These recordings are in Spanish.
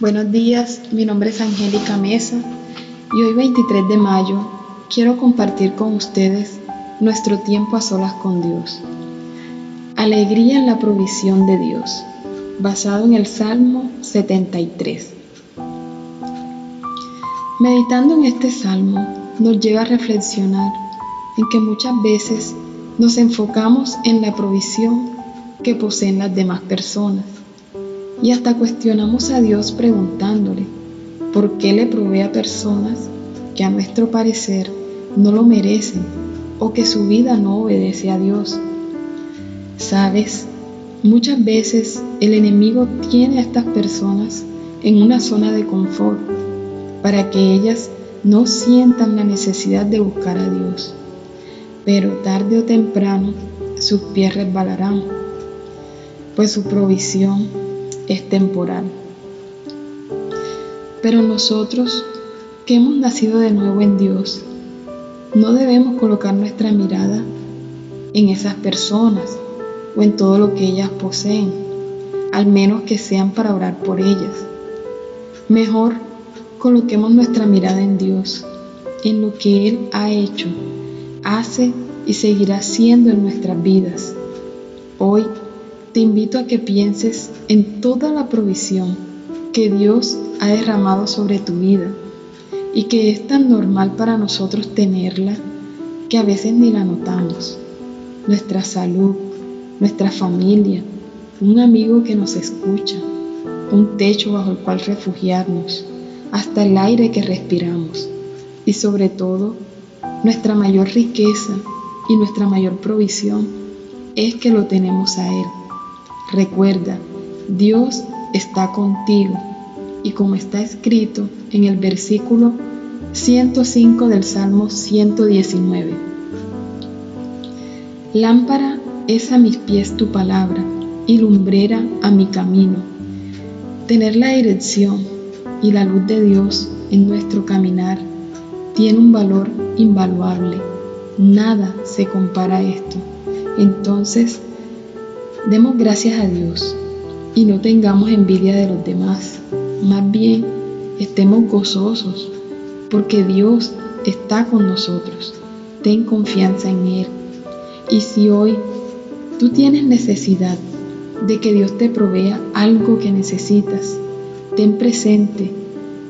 Buenos días, mi nombre es Angélica Mesa y hoy 23 de mayo quiero compartir con ustedes nuestro tiempo a solas con Dios. Alegría en la provisión de Dios, basado en el Salmo 73. Meditando en este salmo nos lleva a reflexionar en que muchas veces nos enfocamos en la provisión que poseen las demás personas y hasta cuestionamos a Dios preguntándole por qué le provee a personas que a nuestro parecer no lo merecen o que su vida no obedece a Dios. Sabes, muchas veces el enemigo tiene a estas personas en una zona de confort para que ellas no sientan la necesidad de buscar a Dios. Pero tarde o temprano sus pies resbalarán, pues su provisión es temporal. Pero nosotros que hemos nacido de nuevo en Dios, no debemos colocar nuestra mirada en esas personas o en todo lo que ellas poseen, al menos que sean para orar por ellas. Mejor coloquemos nuestra mirada en Dios, en lo que Él ha hecho, hace y seguirá haciendo en nuestras vidas. Hoy te invito a que pienses en toda la provisión que Dios ha derramado sobre tu vida y que es tan normal para nosotros tenerla que a veces ni la notamos. Nuestra salud, nuestra familia, un amigo que nos escucha, un techo bajo el cual refugiarnos, hasta el aire que respiramos y sobre todo nuestra mayor riqueza y nuestra mayor provisión es que lo tenemos a Él Recuerda, Dios está contigo y como está escrito en el versículo 105 del Salmo 119. Lámpara es a mis pies tu palabra y lumbrera a mi camino. Tener la dirección y la luz de Dios en nuestro caminar tiene un valor invaluable. Nada se compara a esto. Entonces, Demos gracias a Dios y no tengamos envidia de los demás. Más bien, estemos gozosos porque Dios está con nosotros. Ten confianza en Él. Y si hoy tú tienes necesidad de que Dios te provea algo que necesitas, ten presente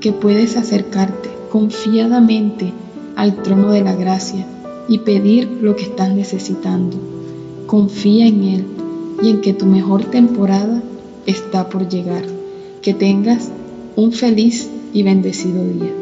que puedes acercarte confiadamente al trono de la gracia y pedir lo que estás necesitando. Confía en Él y en que tu mejor temporada está por llegar. Que tengas un feliz y bendecido día.